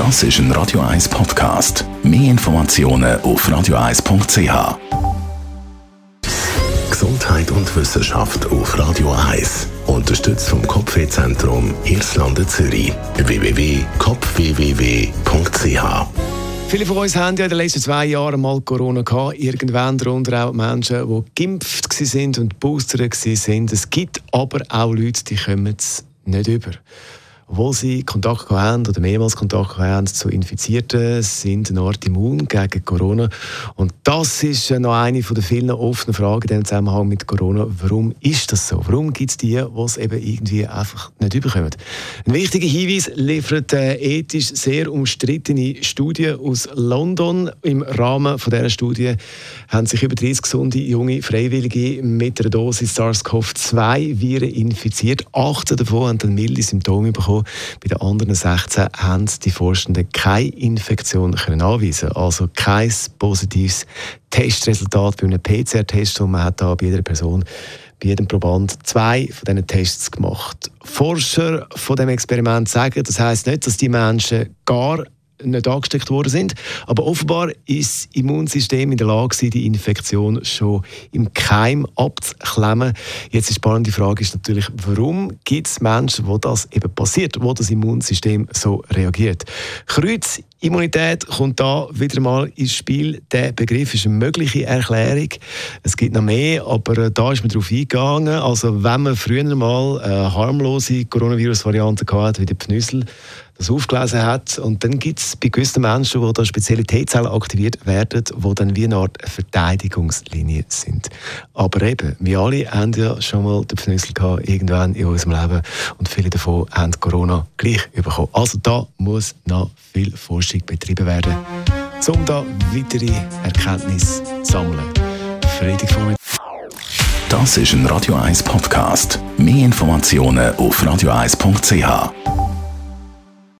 Das ist ein Radio 1 Podcast. Mehr Informationen auf radio1.ch. Gesundheit und Wissenschaft auf Radio 1. Unterstützt vom Kopfwehzentrum Irlande Zürich. www.kopfwww.ch Viele von uns haben ja in den letzten zwei Jahren mal Corona gehabt. Irgendwann darunter auch Menschen, die geimpft sind und boostert sind. Es gibt aber auch Leute, die kommen es nicht über obwohl sie Kontakt haben oder mehrmals Kontakt haben zu Infizierten, sind eine Art immun gegen Corona. Und das ist noch eine von den vielen offenen Fragen in Zusammenhang mit Corona. Warum ist das so? Warum gibt es die, die es eben irgendwie einfach nicht überkommen? Ein wichtiger Hinweis liefert eine ethisch sehr umstrittene Studie aus London. Im Rahmen von dieser Studie haben sich über 30 gesunde junge Freiwillige mit einer Dosis SARS-CoV-2-Viren infiziert. 18 davon haben dann milde Symptome bekommen. Bei den anderen 16 haben die Forschenden keine Infektion können anweisen Also kein positives Testresultat bei einem PCR-Test. Man hat da bei jeder Person bei jedem Proband zwei von diesen Tests gemacht. Forscher von dem Experiment sagen, das heißt nicht, dass die Menschen gar nicht angesteckt worden sind. Aber offenbar ist das Immunsystem in der Lage, die Infektion schon im Keim abzuklemmen. Jetzt die spannende Frage ist natürlich, warum gibt es Menschen, wo das eben passiert, wo das Immunsystem so reagiert? Kreuzimmunität kommt da wieder mal ins Spiel. Der Begriff ist eine mögliche Erklärung. Es gibt noch mehr, aber äh, da ist man darauf eingegangen. Also wenn man früher mal eine harmlose Coronavirus-Variante hatte, wie der Pnüssel, das aufgelesen hat. Und dann gibt es bei gewissen Menschen, wo da spezielle T-Zellen aktiviert werden, die dann wie eine Art Verteidigungslinie sind. Aber eben, wir alle haben ja schon mal den Pfnüssel gehabt, irgendwann in unserem Leben. Und viele davon haben Corona gleich bekommen. Also da muss noch viel Forschung betrieben werden, um da weitere Erkenntnisse zu sammeln. Friedrich von Das ist ein Radio 1 Podcast. Mehr Informationen auf radio1.ch.